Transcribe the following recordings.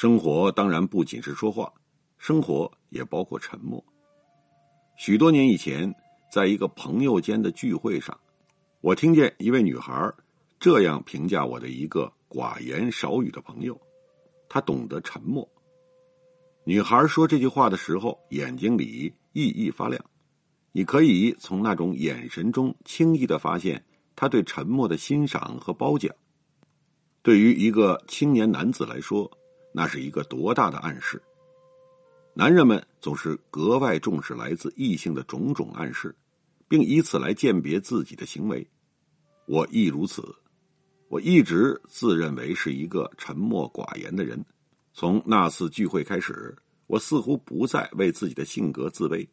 生活当然不仅是说话，生活也包括沉默。许多年以前，在一个朋友间的聚会上，我听见一位女孩这样评价我的一个寡言少语的朋友：“他懂得沉默。”女孩说这句话的时候，眼睛里熠熠发亮，你可以从那种眼神中轻易的发现她对沉默的欣赏和褒奖。对于一个青年男子来说，那是一个多大的暗示！男人们总是格外重视来自异性的种种暗示，并以此来鉴别自己的行为。我亦如此。我一直自认为是一个沉默寡言的人。从那次聚会开始，我似乎不再为自己的性格自卑。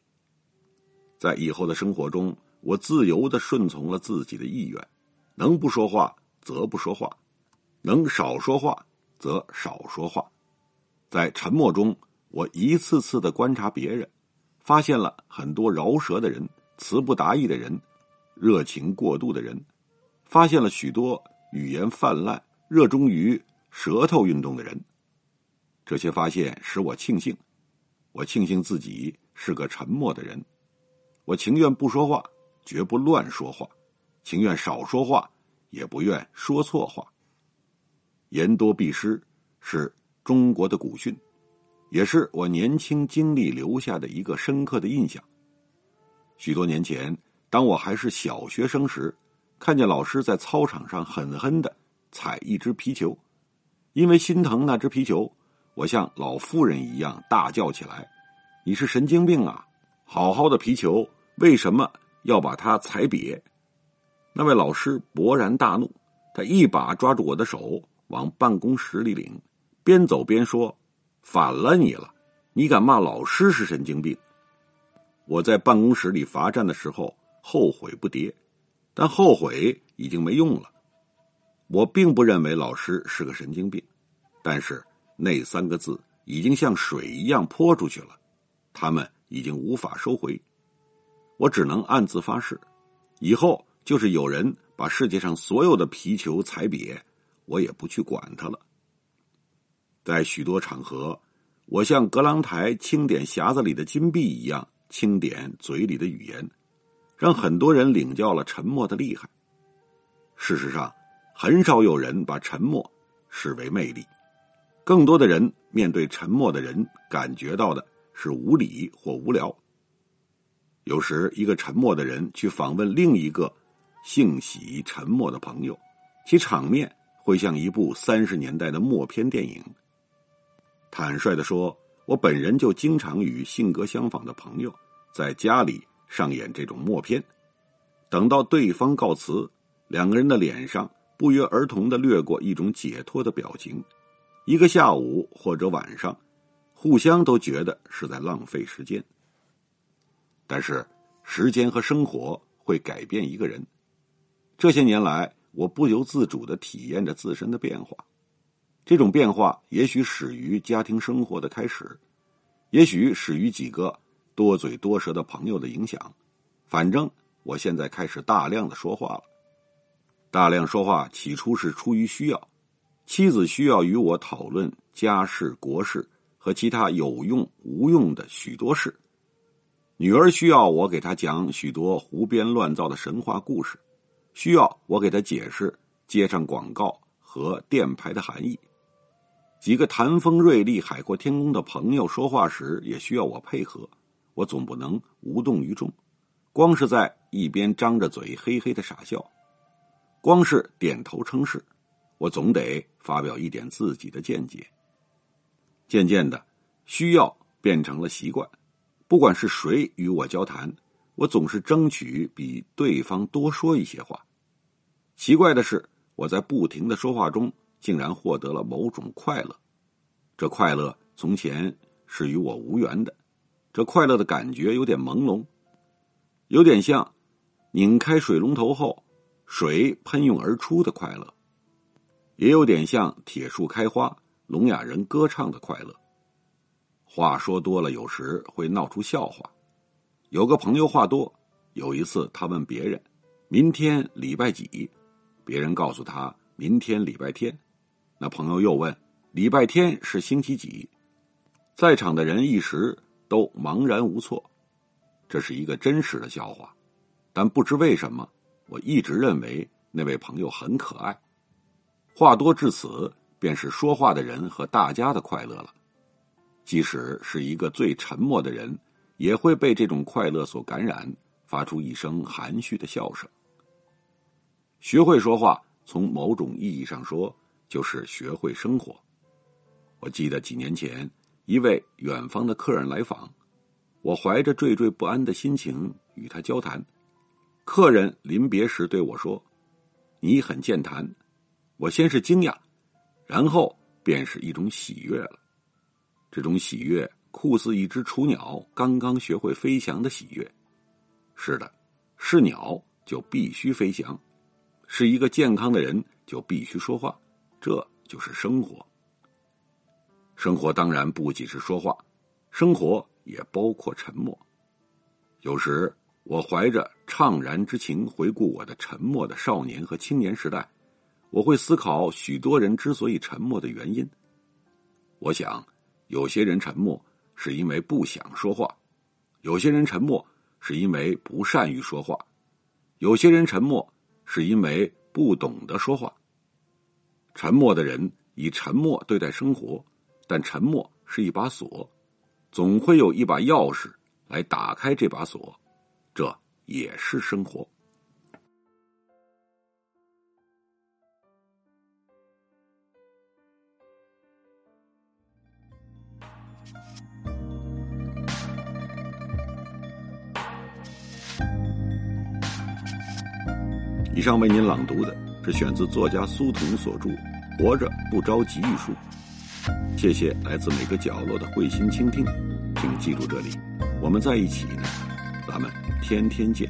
在以后的生活中，我自由的顺从了自己的意愿，能不说话则不说话，能少说话则少说话。在沉默中。我一次次的观察别人，发现了很多饶舌的人、词不达意的人、热情过度的人，发现了许多语言泛滥、热衷于舌头运动的人。这些发现使我庆幸，我庆幸自己是个沉默的人。我情愿不说话，绝不乱说话；情愿少说话，也不愿说错话。言多必失是中国的古训。也是我年轻经历留下的一个深刻的印象。许多年前，当我还是小学生时，看见老师在操场上狠狠的踩一只皮球，因为心疼那只皮球，我像老妇人一样大叫起来：“你是神经病啊！好好的皮球，为什么要把它踩瘪？”那位老师勃然大怒，他一把抓住我的手，往办公室里领，边走边说。反了你了！你敢骂老师是神经病？我在办公室里罚站的时候后悔不迭，但后悔已经没用了。我并不认为老师是个神经病，但是那三个字已经像水一样泼出去了，他们已经无法收回。我只能暗自发誓，以后就是有人把世界上所有的皮球踩瘪，我也不去管他了。在许多场合，我像格朗台清点匣子里的金币一样清点嘴里的语言，让很多人领教了沉默的厉害。事实上，很少有人把沉默视为魅力，更多的人面对沉默的人感觉到的是无理或无聊。有时，一个沉默的人去访问另一个性喜沉默的朋友，其场面会像一部三十年代的默片电影。坦率的说，我本人就经常与性格相仿的朋友在家里上演这种默片。等到对方告辞，两个人的脸上不约而同的掠过一种解脱的表情。一个下午或者晚上，互相都觉得是在浪费时间。但是，时间和生活会改变一个人。这些年来，我不由自主的体验着自身的变化。这种变化也许始于家庭生活的开始，也许始于几个多嘴多舌的朋友的影响。反正我现在开始大量的说话了。大量说话起初是出于需要，妻子需要与我讨论家事、国事和其他有用无用的许多事；女儿需要我给她讲许多胡编乱造的神话故事，需要我给她解释街上广告和店牌的含义。几个谈风锐利、海阔天空的朋友说话时，也需要我配合。我总不能无动于衷，光是在一边张着嘴嘿嘿的傻笑，光是点头称是。我总得发表一点自己的见解。渐渐的，需要变成了习惯。不管是谁与我交谈，我总是争取比对方多说一些话。奇怪的是，我在不停的说话中，竟然获得了某种快乐。这快乐从前是与我无缘的，这快乐的感觉有点朦胧，有点像拧开水龙头后水喷涌而出的快乐，也有点像铁树开花、聋哑人歌唱的快乐。话说多了，有时会闹出笑话。有个朋友话多，有一次他问别人：“明天礼拜几？”别人告诉他：“明天礼拜天。”那朋友又问：“礼拜天是星期几？”在场的人一时都茫然无措。这是一个真实的笑话，但不知为什么，我一直认为那位朋友很可爱。话多至此，便是说话的人和大家的快乐了。即使是一个最沉默的人，也会被这种快乐所感染，发出一声含蓄的笑声。学会说话，从某种意义上说，就是学会生活。我记得几年前，一位远方的客人来访，我怀着惴惴不安的心情与他交谈。客人临别时对我说：“你很健谈。”我先是惊讶，然后便是一种喜悦了。这种喜悦，酷似一只雏鸟刚刚学会飞翔的喜悦。是的，是鸟就必须飞翔；是一个健康的人就必须说话。这就是生活。生活当然不仅是说话，生活也包括沉默。有时我怀着怅然之情回顾我的沉默的少年和青年时代，我会思考许多人之所以沉默的原因。我想。有些人沉默是因为不想说话，有些人沉默是因为不善于说话，有些人沉默是因为不懂得说话。沉默的人以沉默对待生活，但沉默是一把锁，总会有一把钥匙来打开这把锁，这也是生活。以上为您朗读的是选自作家苏童所著《活着不着急》一书。谢谢来自每个角落的慧心倾听，请记住这里，我们在一起呢，咱们天天见。